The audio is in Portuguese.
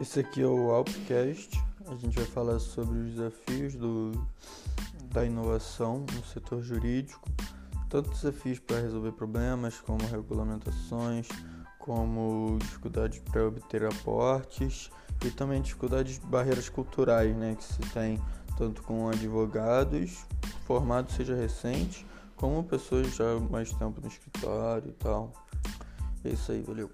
Esse aqui é o Alpcast. A gente vai falar sobre os desafios do, da inovação no setor jurídico, tanto desafios para resolver problemas, como regulamentações, como dificuldades para obter aportes e também dificuldades, barreiras culturais, né, que se tem tanto com advogados, formados seja recente, como pessoas já mais tempo no escritório e tal. É isso aí, valeu.